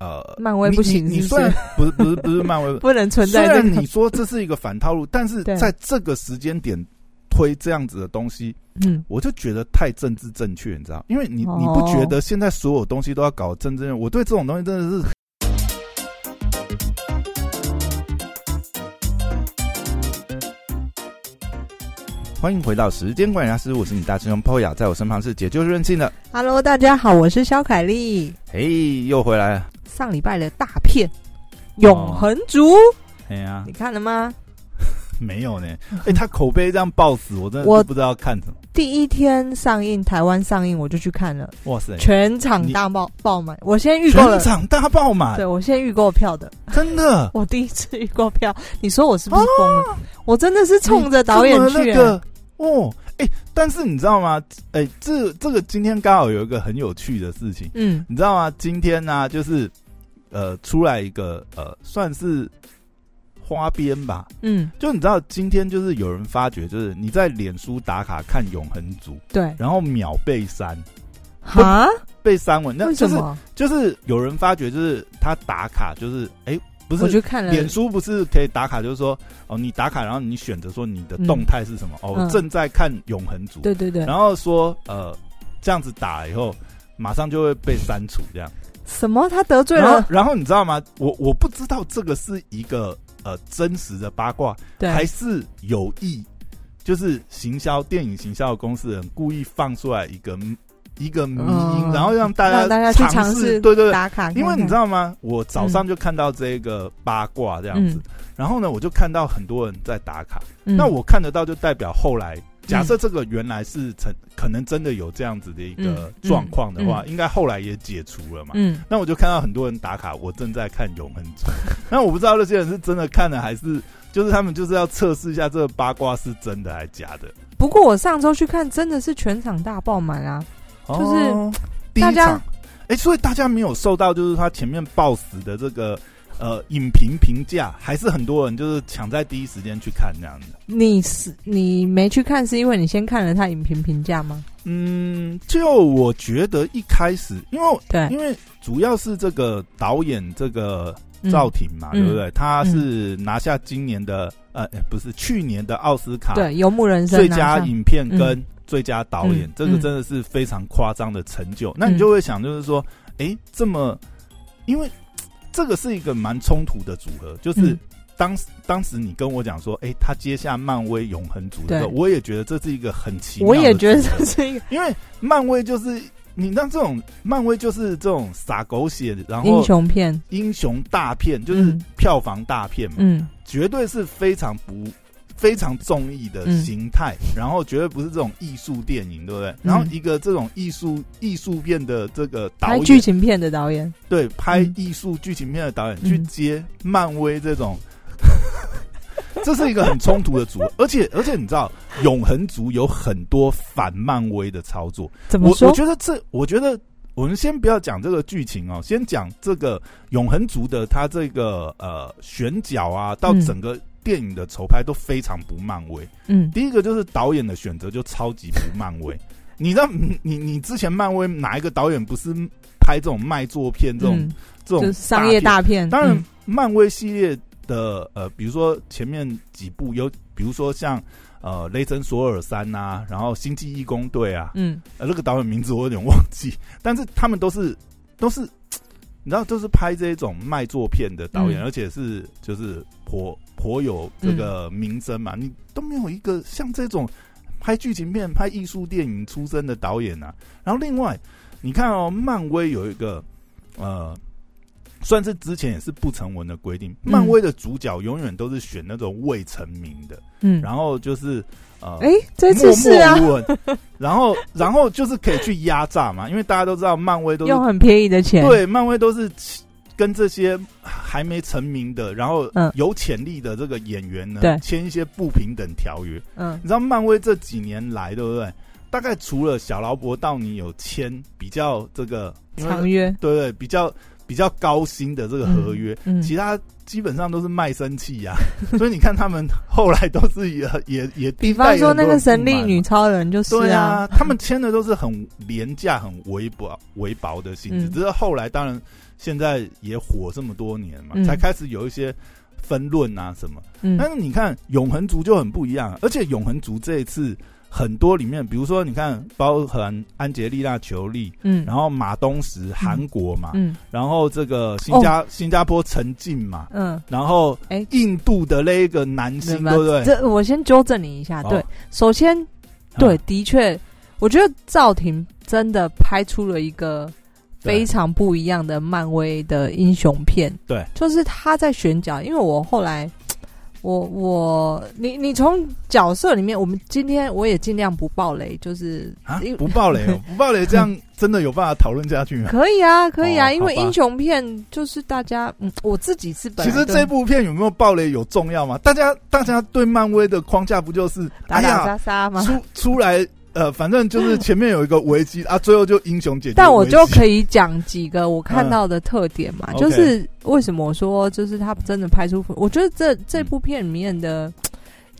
呃，漫威不行是不你你虽然不是不是不是漫威，不能存虽在这个然你说这是一个反套路，但是在这个时间点推这样子的东西，嗯，我就觉得太政治正确，你知道？因为你哦你不觉得现在所有东西都要搞政治正确？我对这种东西真的是。欢迎回到时间管理大师，我是你大师兄 Poya，在我身旁是解救任性的，Hello，大家好，我是肖凯丽。嘿，又回来了，上礼拜的大片《永恒族》，哎呀，你看了吗？没有呢，哎，他口碑这样爆死，我真的我不知道看什么。第一天上映，台湾上映我就去看了，哇塞，全场大爆爆满。我先预购了全，场大爆满对，我先预购票的，真的。我第一次预购票。你说我是不是疯了？我真的是冲着导演去、你这么那個哦，哎、但是你知道吗？哎、这这个今天刚好有一个很有趣的事情，嗯你知道吗？今天呢、就是呃，出来一个呃，算是花边吧。嗯，就你知道，今天就是有人发觉，就是你在脸书打卡看《永恒族》，对，然后秒被删，啊，被删文，那就是为什么？就是有人发觉，就是他打卡，就是哎、不是我去看了，脸书不是可以打卡，就是说哦，你打卡，然后你选择说你的动态是什么？哦，正在看《永恒组》，对对对，然后说呃，这样子打了以后，马上就会被删除，这样。什么？他得罪了？，然后你知道吗？我我不知道这个是一个呃真实的八卦，对，还是有意，就是行销电影行销的公司人故意放出来一个一个迷音，嗯然后让大家让大家去尝尝试对对对，打卡看看，因为你知道吗？我早上就看到这个八卦这样子，嗯然后呢，我就看到很多人在打卡。嗯，那我看得到，就代表后来假设这个原来是成可能真的有这样子的一个嗯状况的话，嗯应该后来也解除了嘛。嗯，那我就看到很多人打卡，我正在看《永恒族》。那我不知道那些人是真的看了，还是就是他们就是要测试一下这个八卦是真的还是假的。不过我上周去看，真的是全场大爆满啊！就是大家场，哎、所以大家没有受到就是他前面爆死的这个呃影评评价，还是很多人就是抢在第一时间去看那样的。你是你没去看，是因为你先看了他影评评价吗？嗯，就我觉得一开始，因为对，因为主要是这个导演这个嗯赵婷嘛，嗯对不对？他是拿下今年的呃，哎不是去年的奥斯卡对游牧人生最佳影片跟最佳导演，嗯这个真的是非常夸张的成就。那你就会想，就是说，哎、这么，因为这个是一个蛮冲突的组合，就是。嗯。当时当时你跟我讲说，哎、他接下漫威永恒组的时候，我也觉得这是一个很奇妙我的也觉得这是一个因为漫威就是你让这种漫威就是这种撒狗血，然后英雄片，英雄大片，就是嗯。票房大片嘛，嗯。绝对是非常不非常综艺的嗯形态，然后绝对不是这种艺术电影，对不对？然后一个这种艺术艺术片的这个导演拍剧，情片的导演，对拍嗯艺术剧情片的导演、嗯去接漫威这种。这是一个很冲突的组合，而且而且你知道，永恒族有很多反漫威的操作，我怎么说我？觉得这，我觉得我们先不要讲这个剧情哦，先讲这个永恒族的他这个呃选角啊，到嗯整个电影的筹拍都非常不漫威。嗯，第一个就是导演的选择就超级不漫威。你知道，你你你之前漫威哪一个导演不是拍这种卖座片这种、嗯这种商业大大片，片？当然嗯，漫威系列的呃，比如说前面几部有，比如说像呃雷神索尔三呐、然后星际义工队啊，嗯呃，那个导演名字我有点忘记，但是他们都是都是，你知道，就是拍这种卖座片的导演，嗯而且是就是颇颇有这个名声嘛，你都没有一个像这种拍剧情片、拍艺术电影出身的导演啊。然后另外，你看哦，漫威有一个呃。算是之前也是不成文的规定，嗯。漫威的主角永远都是选那种未成名的，嗯，然后就是呃，哎，这次是啊，默默，然后然后就是可以去压榨嘛，因为大家都知道漫威都是用很便宜的钱，，对漫威都是跟这些还没成名的，然后嗯。有潜力的这个演员呢对。签一些不平等条约。嗯。你知道漫威这几年来，对不对？大概除了小劳勃道尼有签比较这个长约，对对，比较比较高薪的这个合约，嗯，其他基本上都是卖身契呀。所以你看他们后来都是也也也，比方说那个神力女超人就是对啊，他们签的都是很廉价、很微薄、微薄的薪资，嗯。只是后来当然现在也火这么多年嘛，嗯。才开始有一些分论啊什么。嗯。但是你看永恒族就很不一样，而且永恒族这一次很多里面，比如说你看包含安吉丽娜·裘丽，嗯，然后马东石韩国嘛，嗯。然后这个新加、新加坡陈静嘛，嗯，然后哎。印度的那一个男星，对不对？这我先纠正你一下，哦对，首先对啊，的确，我觉得赵婷真的拍出了一个非常不一样的漫威的英雄片。对，就是他在选角，因为我后来，我我你你从角色里面，我们今天我也尽量不爆雷，就是啊，不爆雷哦，不爆雷，这样 真的有办法讨论下去吗？可以啊，可以啊，哦因为英雄片就是大家，嗯，我自己是本其实这部片有没有爆雷有重要吗？大家大家对漫威的框架不就是打打杀杀吗？出出来呃，反正就是 前面有一个危机啊，最后就英雄解决。但我就可以讲几个我看到的特点嘛，嗯就是为什么我说就是他真的拍出，我觉得这这部片里面的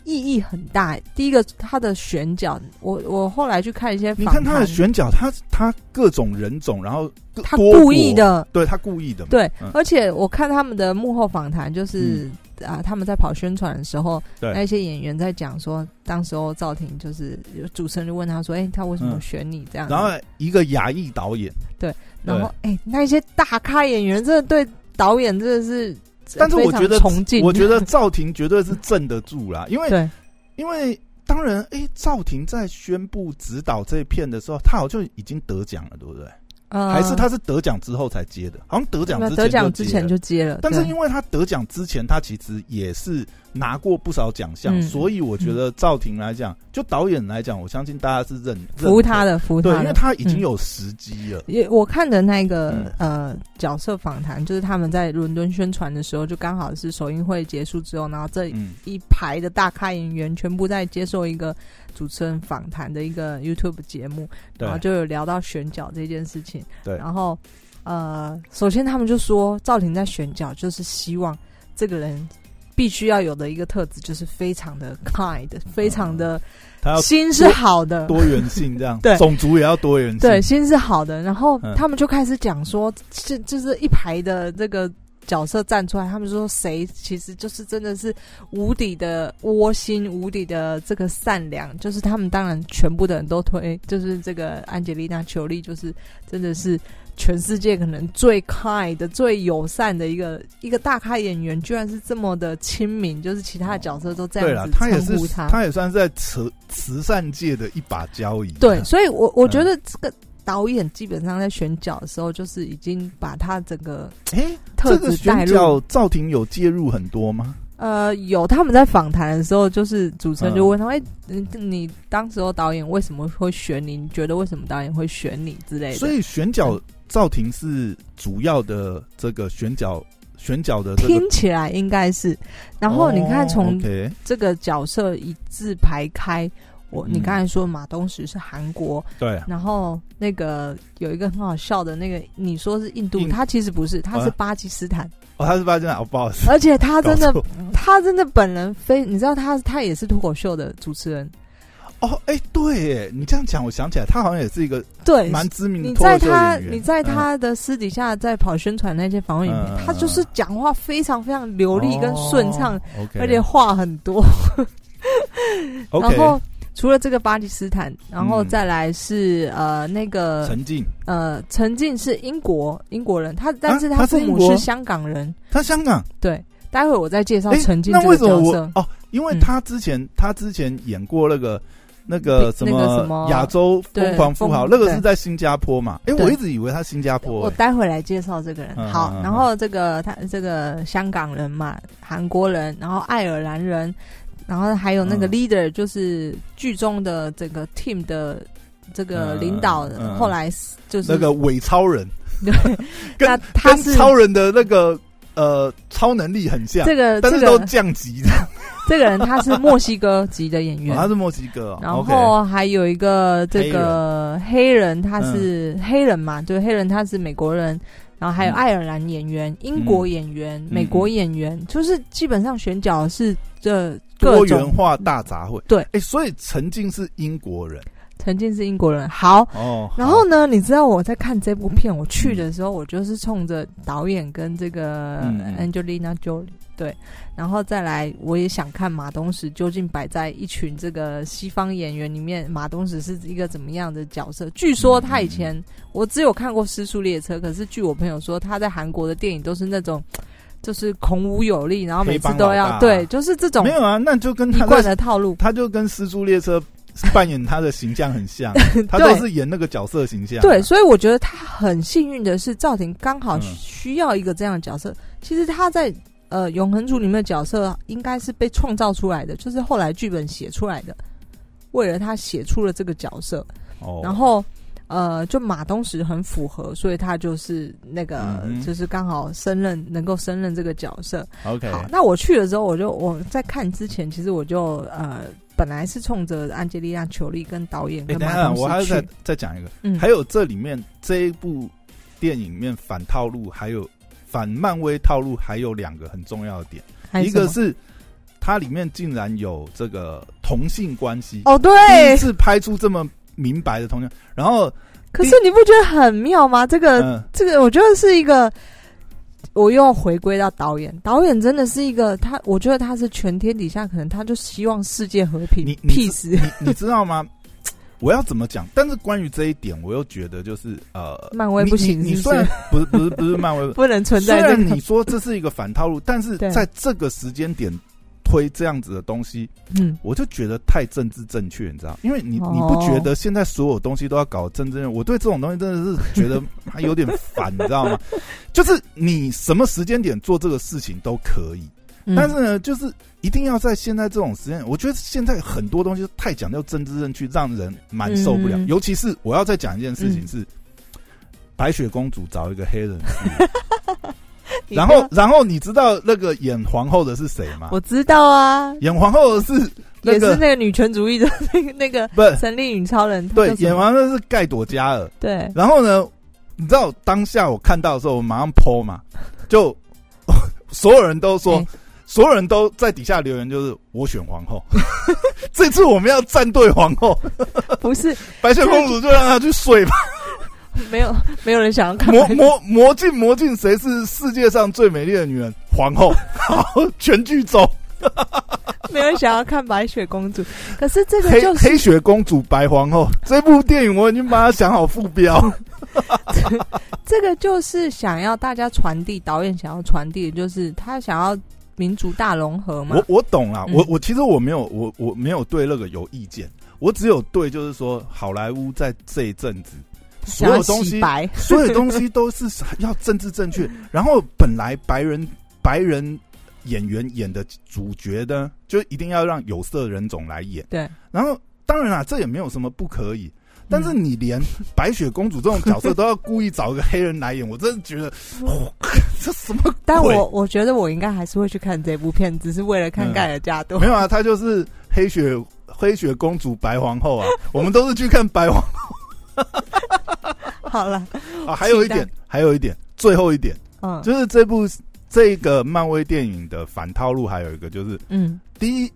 意义很大。第一个，他的选角，我我后来去看一些访谈，你看他的选角，他他各种人种，然后他故意，的，对他故意的嘛，对，嗯。而且我看他们的幕后访谈，就是、啊，他们在跑宣传的时候，对。那些演员在讲说，当时候赵婷就是有主持人就问他说：“哎、他为什么嗯。选你这样？子？”然后一个亚裔导演，对然后哎、那些大咖演员真的对导演真的是，但是我觉得我觉得赵婷绝对是镇得住啦，因为对，因为当然，哎，赵婷在宣布指导这一片的时候，他好像已经得奖了，对不对？呃还是他是得奖之后才接的？好像得奖之前得奖之前就接了，但是因为他得奖之前，他其实也是拿过不少奖项，嗯所以我觉得赵婷来讲，就导演来讲，我相信大家是认服他的，服，他的。因为他已经嗯有时机了。也我看的那个、嗯呃角色访谈，就是他们在伦敦宣传的时候，就刚好是首映会结束之后，然后这嗯，一排的大咖演员全部在接受一个主持人访谈的一个 YouTube 节目，然后就有聊到选角这件事情。对然后呃，首先他们就说赵婷在选角就是希望这个人必须要有的一个特质，就是非常的 kind，非常的他要心是好的，多元性，这样 对种族也要多元性。对，心是好的。然后嗯他们就开始讲说，这就是一排的这个角色站出来，他们说谁其实就是真的是无底的窝心，无底的这个善良。就是他们当然全部的人都推，就是这个安吉丽娜·裘丽，就是真的是。全世界可能最 kind 的、最友善的一个一个大咖演员，居然是这么的亲民，就是其他的角色都这对了，样子他也是称呼他。他也算是在慈慈善界的一把交椅。对，所以我我觉嗯得这个导演基本上在选角的时候，就是已经把他整个哎，特这个质带入。选角赵婷有介入很多吗？呃，有他们在访谈的时候，就是主持人就嗯问他：“哎、你你当时候导演为什么会选你？你觉得为什么导演会选你之类的？”所以选角赵婷是主要的这个选角选角的这个。听起来应该是。然后你看，哦从这个角色一字排开，我你嗯刚才说马东石是韩国，对然后那个有一个很好笑的那个，你说是印度，印他其实不是，他是啊巴基斯坦。哦，他是巴基斯坦哦，不好意思，而且他真的他真的本人非，你知道他他也是脱口秀的主持人，哦，哎，对耶，你这样讲，我想起来，他好像也是一个对，蛮知名的你在他。你在嗯他的私底下在跑宣传那些访问影片，嗯他就是讲话非常非常流利跟顺畅，而且话很多。然后除了这个巴基斯坦，然后嗯再来是、呃那个陈静，呃陈静是英国英国人，他但是啊他父母是香港人。他香港，对，待会我再介绍哎，陈静这那为什么个角色。我哦？因为嗯他之前他之前演过那个那个什那个什么亚洲疯狂富豪，那个是在新加坡嘛？哎，对我一直以为他新加坡我哎。待会来介绍这个人。嗯好，然后这个他这个香港人嘛，韩国人，然后爱尔兰人，然后还有那个嗯 leader，就是剧中的这个 team 的这个领导，后来就是那个伪超人，对，跟那他跟是超人的那个呃超能力很像，这个但是都降级的。这个人他是墨西哥籍的演哦员。他是墨西哥哦，然后还有一个这个黑人，他是黑人嘛，对，黑人他是美国人，然后还有嗯爱尔兰演员、英国演员、美国演员，就是基本上选角是这各多元。化大杂烩。对，哎，所以陈静是英国人曾经是英国人，好。哦。然后呢，你知道我在看这部片，我去的时候，我就是冲着导演跟这个 Angelina Jolie 对，然后再来，我也想看马东石究竟摆在一群这个西方演员里面，马东石是一个怎么样的角色？据说他以前、嗯我只有看过《失速列车》，可是据我朋友说，他在韩国的电影都是那种就是孔武有力，然后每次都要对，就是这种没有啊，那就跟一贯的套路。他就跟《失速列车》扮演他的形象很像，他对都是演那个角色形象。对，，所以我觉得他很幸运的是，赵婷刚好嗯需要一个这样的角色。其实他在呃《永恒族》里面的角色应该是被创造出来的，就是后来剧本写出来的，为了他写出了这个角色，哦，然后。呃，就马东石很符合，所以他就是那个，嗯就是刚好胜任，能够胜任这个角色。OK，好，那我去了之后，我就我在看之前，其实我就呃，本来是冲着安吉丽娜·裘丽跟导演哎，跟等一下，马东石我还要再，再讲一个，嗯，还有这里面这一部电影里面反套路，还有反漫威套路，还有两个很重要的点，一个是它里面竟然有这个同性关系，哦，对，第一次拍出这么明白的同性，然后可是你不觉得很妙吗？这个、嗯，这个，我觉得是一个，我又要回归到导演，导演真的是一个他，我觉得他是全天底下可能他就希望世界和平你你。你你知道吗？我要怎么讲？但是关于这一点，我又觉得就是呃，漫威不行你虽然不是不是不是漫威，不能存虽在这个然你说这是一个反套路，但是在这个时间点推这样子的东西，嗯，我就觉得太政治正确，你知道？因为你哦你不觉得现在所有东西都要搞政治正确？我对这种东西真的是觉得还有点烦，你知道吗？就是你什么时间点做这个事情都可以，嗯但是呢，就是一定要在现在这种时间，我觉得现在很多东西太讲究政治正确，让人蛮受不了。嗯尤其是我要再讲一件事情是，白雪公主找一个黑人 然后然后你知道那个演皇后的是谁吗？我知道啊，演皇后的是那也是那个女权主义的那个那个不是神力女超人，对演完的是盖朵加尔。对，然后呢，你知道当下我看到的时候，我马上 PO 嘛，就 所有人都说，哎所有人都在底下留言，就是我选皇后。这次我们要站队皇后，不是白雪公主就让她去睡吧。没有没有人想要看魔魔魔镜魔镜，谁是世界上最美丽的女人？皇后。好，全剧终。没有人想要看白雪公主，可是这个黑就是黑雪公主白皇后这部电影，我已经把它想好副标。这个就是想要大家传递，导演想要传递的就是他想要民族大融合嘛我。我懂啦，嗯我我其实我没有我我没有对那个有意见，我只有对就是说好莱坞在这一阵子所有东西白，所有东西都是要政治正确，然后本来白人白人演员演的主角呢，就一定要让有色人种来演，对，然后当然啦，这也没有什么不可以。但嗯是你连白雪公主这种角色都要故意找一个黑人来演，我真的觉得，哦这什么？但我我觉得我应该还是会去看这部片，只是为了看嗯盖尔加朵。没有啊，他就是黑雪黑雪公主白皇后啊，我们都是去看白皇 好了，啊。还有一点，还有一点，最后一点嗯，就是这部这个漫威电影的反套路，还有一个就是嗯，第一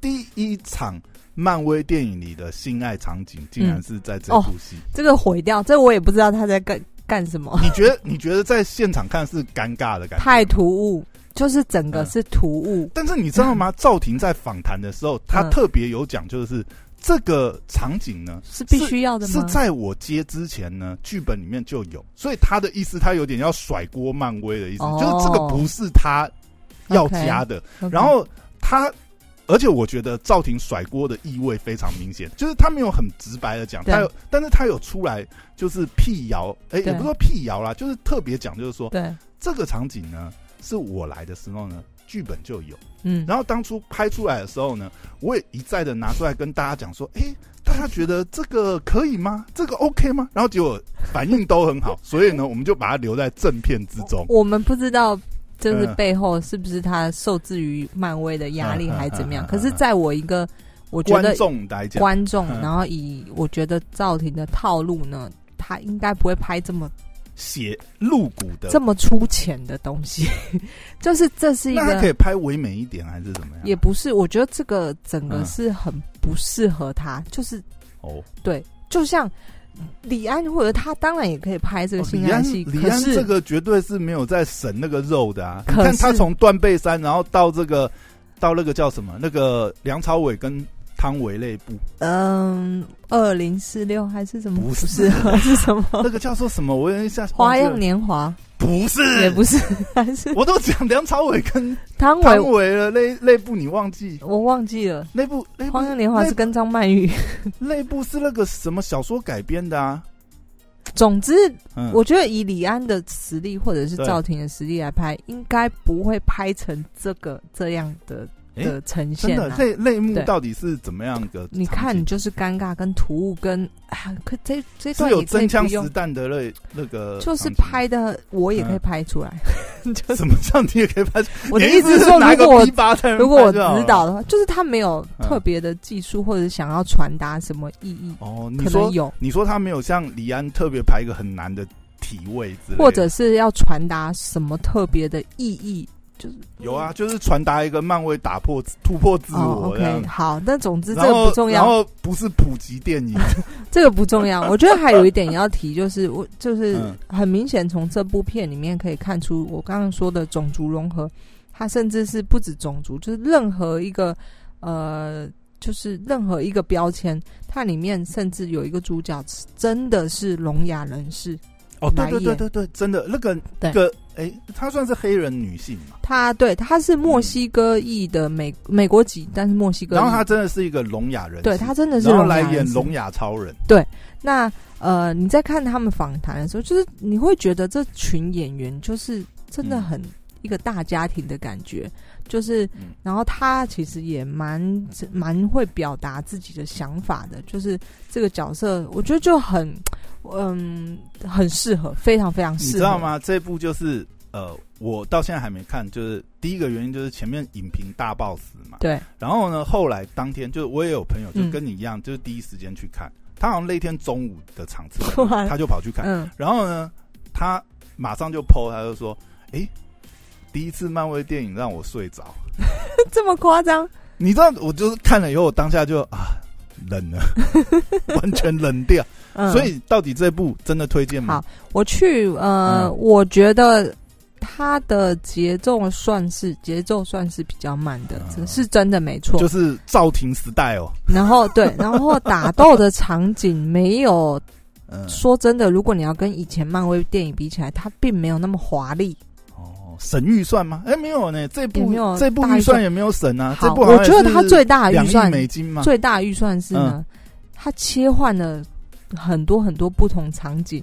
第一场漫威电影里的性爱场景，竟然是在这部戏。这个毁掉，这我也不知道他在干干什么，你觉得你觉得在现场看是尴尬的感觉？太突兀，就是整个嗯是突兀。但是你知道吗？赵婷在访谈的时候，她嗯特别有讲，就是这个场景呢，是必须要的吗？是在我接之前呢，剧本里面就有，所以他的意思，他有点要甩锅漫威的意思，哦。就是这个不是他要加的。然后他，而且我觉得赵婷甩锅的意味非常明显，就是他没有很直白的讲，他有，但是他有出来就是辟谣，哎、对。也不是说辟谣啦，就是特别讲，就是说对，这个场景呢，是我来的时候呢，剧本就有。嗯，然后当初拍出来的时候呢，我也一再的拿出来跟大家讲说，哎，大家觉得这个可以吗？这个 OK 吗？然后结果反应都很好，所以呢，我们就把它留在正片之中。我们不知道。就是嗯背后是不是他受制于漫威的压力还是怎么样？可是，在我一个我觉得观众来讲，观众，嗯然后以我觉得赵婷的套路呢，他应该不会拍这么血露骨的，这么粗浅的东西，就是这是一那他可以，拍唯美一点还是怎么样？也不是，我觉得这个整个嗯是很不适合他，就是哦，对，就像李安或者他当然也可以拍这个哦李安性爱戏，李安这个绝对是没有在省那个肉的啊！你可看他从断背山，然后到这个到那个叫什么？那个梁朝伟跟汤唯那部，嗯，二零四六还是什么？不是是什么？那个叫做什么？我有一下花样年华不是，也不是，还是我都讲梁朝伟跟汤汤唯，了，那那部你忘记？我忘记了。那部那花样年华是跟张曼玉。那部是那个什么小说改编的啊？总之，嗯，我觉得以李安的实力或者是赵婷的实力来拍，应该不会拍成这个这样的诶的呈真的现啊。类类目到底是怎么样的？你看，你就是尴尬跟突兀跟啊，可这这是有真枪实弹的那那个，就是拍的，我也可以拍出来。就是什么叫你也可以拍出？我的意思是说，如果我如果我指导的话，就是他没有嗯特别的技术或者想要传达什么意义，哦，你说可能有，你说他没有像李安特别排一个很难的体位之类，或者是要传达什么特别的意义，就是有啊，就是传达一个漫威打破突破自哦我，OK，。好，那总之这个不重要，然后不是普及电影，这个不重要。我觉得还有一点要提，就是我就是嗯很明显从这部片里面可以看出，我刚刚说的种族融合，它甚至是不止种族，就是任何一个呃，就是任何一个标签，它里面甚至有一个主角真的是聋哑人士，哦，对对对对对，真的那个对那个，哎，她算是黑人女性嘛，她对她是墨西哥裔的美美国籍，但是墨西哥，然后她真的是一个聋哑人，对她真的是然后来演聋哑超人，对那呃，你在看他们访谈的时候，就是你会觉得这群演员就是真的嗯。很一个大家庭的感觉，就是嗯，然后他其实也蛮蛮会表达自己的想法的，就是这个角色，我觉得就很嗯很适合，非常非常适合，你知道？吗？这部就是呃，我到现在还没看，就是第一个原因就是前面影评大爆死嘛，对，然后呢，后来当天就是我也有朋友就嗯。跟你一样，就是第一时间去看，他好像那天中午的场次 他就跑去看，嗯，然后呢，他马上就 PO，他就说：“诶，第一次漫威电影让我睡着。这么夸张？”你知道，我就是看了以后，我当下就啊冷了，完全冷掉。嗯，所以到底这部真的推荐吗好？我去呃，嗯我觉得它的节奏算是节奏算是比较慢的，是真的没错。就是赵婷时代哦，然后对，然后打斗的场景没有嗯，说真的，如果你要跟以前漫威电影比起来，它并没有那么华丽。哦，省预算吗？哎，没有呢，这部没有这部预算也没有省啊，这好，部我觉得像也是它最大预算，美金嘛，最大的预算是呢，嗯它切换了很多很多不同场景。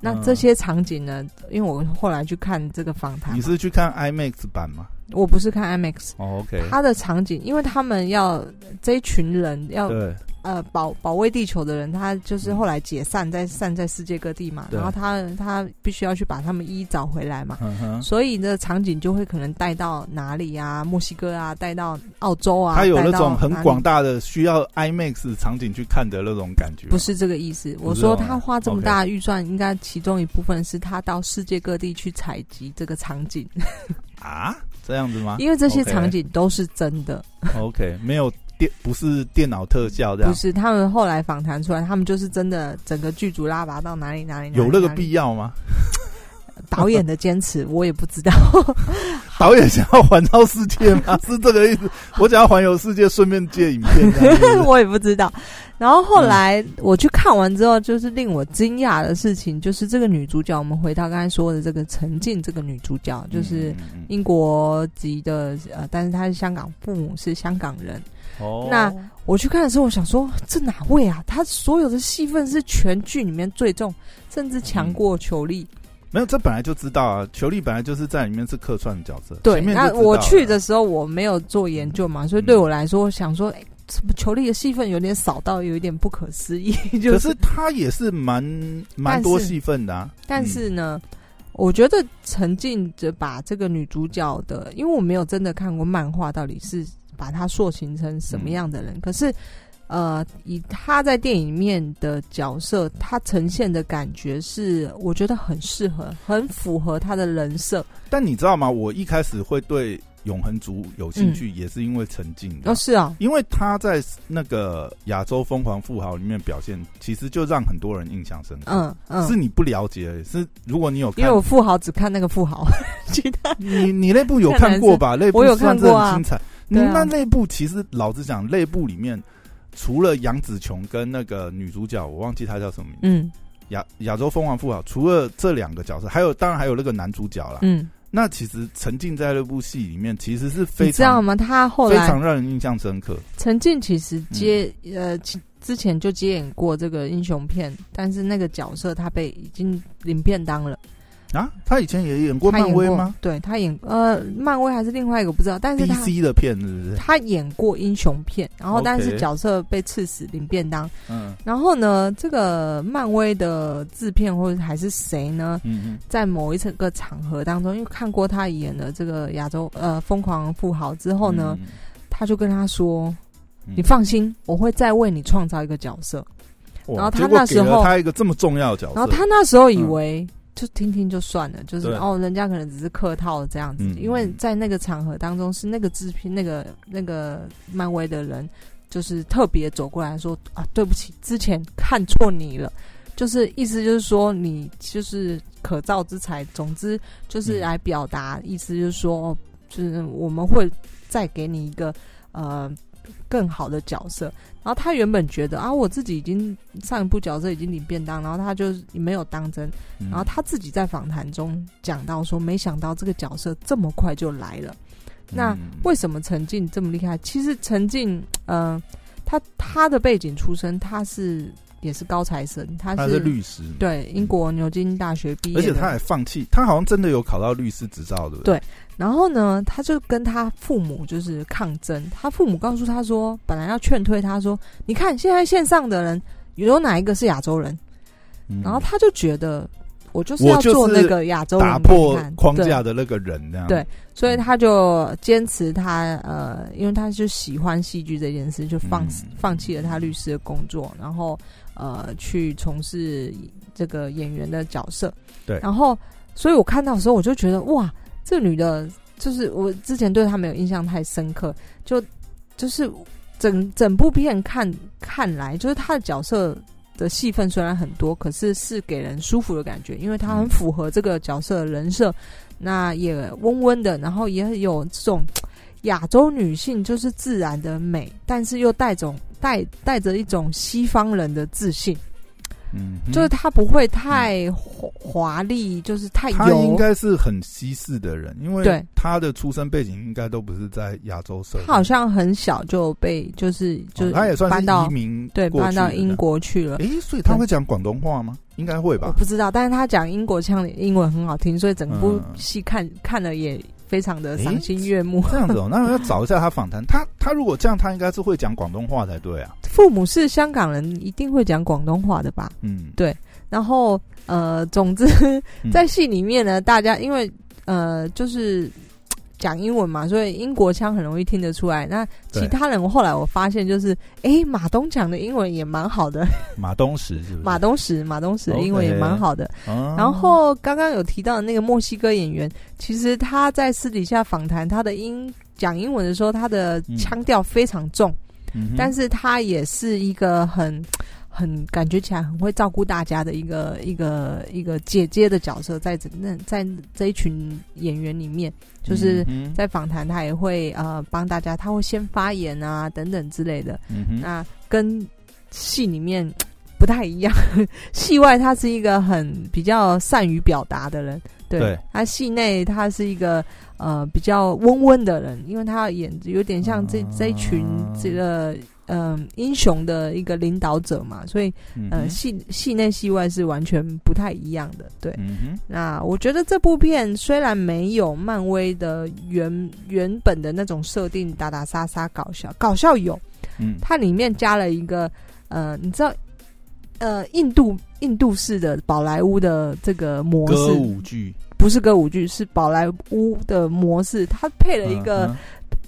那嗯这些场景呢？因为我后来去看这个访谈，你是去看 IMAX 版吗？我不是看 IMAX，哦，OK，他的场景，因为他们要这一群人要对，呃保保卫地球的人，他就是后来解散在散在世界各地嘛，对。然后他他必须要去把他们一一找回来嘛，嗯哼，所以呢场景就会可能带到哪里啊，墨西哥啊，带到澳洲啊，他有那种很广大的需要 IMAX 场景去看的那种感觉，不是这个意思，我说他花这么大预算，应该其中一部分是他到世界各地去采集这个场景，啊？这样子吗？因为这些场景都是真的，？OK，没有电，不是电脑特效这样不，是他们后来访谈出来，他们就是真的整个剧组拉拔到哪里哪里哪里有那个必要吗？导演的坚持，我也不知道。导演想要环绕世界吗？是这个意思？我想要环游世界，顺便借影片 我也不知道。然后后来我去看完之后，就是令我惊讶的事情，就是这个女主角，我们回到刚才说的这个陈静，这个女主角就是英国籍的，呃，但是她是香港，父母是香港人。嗯哦，那我去看的时候，我想说，这哪位啊？她所有的戏份是全剧里面最重，甚至强过裘丽。没有，这本来就知道啊。裘丽本来就是在里面是客串的角色，对，那我去的时候我没有做研究嘛，所以对嗯我来说，想说，哎、怎么球丽的戏份有点少到有一点不可思议，就可是他也是蛮蛮多戏份的啊。但是呢，我觉得沉浸着把这个女主角的，因为我没有真的看过漫画，到底是把她塑形成什么样的人。可是呃，以她在电影里面的角色，她呈现的感觉是，我觉得很适合，很符合她的人设。但你知道吗？我一开始会对永恒族有兴趣，也是因为陈静。哦，是啊，因为他在那个亚洲疯狂富豪里面表现，其实就让很多人印象深刻。嗯嗯，是你不了解，是如果你有，因为我富豪只看那个富豪，其他你你那部有看过吧？那部我有看过啊，精彩。那那部其实老实讲，那部里面。除了杨紫琼跟那个女主角，我忘记她叫什么名字。嗯，亚亚洲疯狂富豪，除了这两个角色，还有当然还有那个男主角啦。嗯，那其实沉浸在那部戏里面，其实是非常你知道吗？他后来非常让人印象深刻。陈静其实接呃之前就接演过这个英雄片，但是那个角色他被已经领便当了。啊，他以前也演过漫威吗？对他演呃，漫威还是另外一个不知道。但是 DC 的片子，他演过英雄片，然后但是角色被刺死领便当。嗯，然后呢，这个漫威的制片或者还是谁呢？嗯在某一次个场合当中，因为看过他演的这个亚洲呃疯狂富豪之后呢，他就跟他说：“你放心，我会再为你创造一个角色。”然后他那时候他一个这么重要的角色，然后他那时候以为。就听听就算了，就是哦，人家可能只是客套这样子，因为在那个场合当中，是那个制片、那个那个漫威的人，就是特别走过来说啊，对不起，之前看错你了，就是意思就是说你就是可造之才，总之就是来表达意思，就是说，就是我们会再给你一个呃。更好的角色，然后他原本觉得啊，我自己已经上一部角色已经领便当，然后他就没有当真，然后他自己在访谈中讲到说，没想到这个角色这么快就来了。那为什么陈静这么厉害？其实陈静，嗯，他他的背景出身，他是也是高材生，他是律师，对，英国牛津大学毕业，而且他还放弃，他好像真的有考到律师执照，对不对？对。然后呢，他就跟他父母就是抗争。他父母告诉他说，本来要劝退他说，你看现在线上的人有哪一个是亚洲人？然后他就觉得，我就是要做那个亚洲人打破框架的那个人，那样对。所以他就坚持他呃，因为他就喜欢戏剧这件事，就放放弃了他律师的工作，然后呃去从事这个演员的角色。对。然后，所以我看到的时候，我就觉得哇。这女的，就是我之前对她没有印象太深刻，就就是整整部片看看来，就是她的角色的戏份虽然很多，可是是给人舒服的感觉，因为她很符合这个角色的人设，那也温温的，然后也有这种亚洲女性就是自然的美，但是又带种带带着一种西方人的自信。嗯，就是她不会太华华丽，就是太应该是很西式的人，因为他的出生背景应该都不是在亚洲社会。他好像很小就被就是就是他也算是移民，对，搬到英国去了。哎，所以他会讲广东话吗？应该会吧。我不知道，但是他讲英国腔，英文很好听，所以整部戏看看了也。非常的赏心悦目，这样子哦，那我要找一下他访谈。他他如果这样，他应该是会讲广东话才对啊。父母是香港人，一定会讲广东话的吧？嗯，对。然后呃，总之 在戏里面呢，大家因为呃，就是。讲英文嘛，所以英国腔很容易听得出来。那其他人，我后来我发现就是，哎，马东讲的英文也蛮好的。马东石是不是？马东石，马东石的英文也蛮好的。然后刚刚有提到的那个墨西哥演员，其实他在私底下访谈，他的英讲英文的时候，他的腔调非常重，但是他也是一个很。很感觉起来很会照顾大家的一个一个一个姐姐的角色，在那在这一群演员里面，就是在访谈他也会呃帮大家，他会先发言啊等等之类的。那跟戏里面 不太一样，戏外他是一个很比较善于表达的人，对他戏内他是一个呃比较温温的人，因为他演有点像这这一群这个。嗯，英雄的一个领导者嘛，所以呃，戏戏内戏外是完全不太一样的。对，那我觉得这部片虽然没有漫威的原原本的那种设定，打打杀杀搞笑，搞笑有，嗯，它里面加了一个呃，你知道呃，印度印度式的宝莱坞的这个模式，歌舞剧不是歌舞剧，是宝莱坞的模式，它配了一个。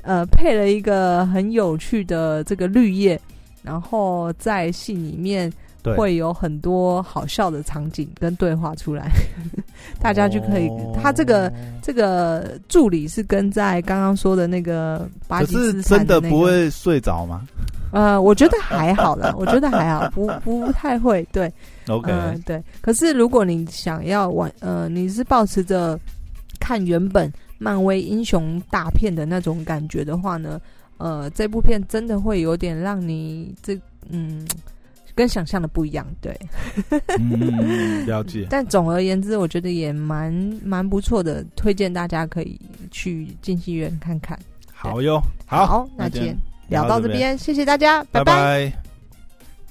呃，配了一个很有趣的这个绿叶，然后在戏里面，会有很多好笑的场景跟对话出来，大家就可以。哦他这个这个助理是跟在刚刚说的那个巴可基斯是坦的不会睡着吗呃，我觉得还好啦，我觉得还好，不不太会。对，？OK，、嗯，对。可是如果你想要玩，呃，你是保持着看原本漫威英雄大片的那种感觉的话呢，呃，这部片真的会有点让你这嗯。跟想象的不一样，对，嗯，了解。但总而言之，我觉得也蛮蛮不错的，推荐大家可以去进戏院看看。好哟，好，那今天聊到这边，谢谢大家，拜拜拜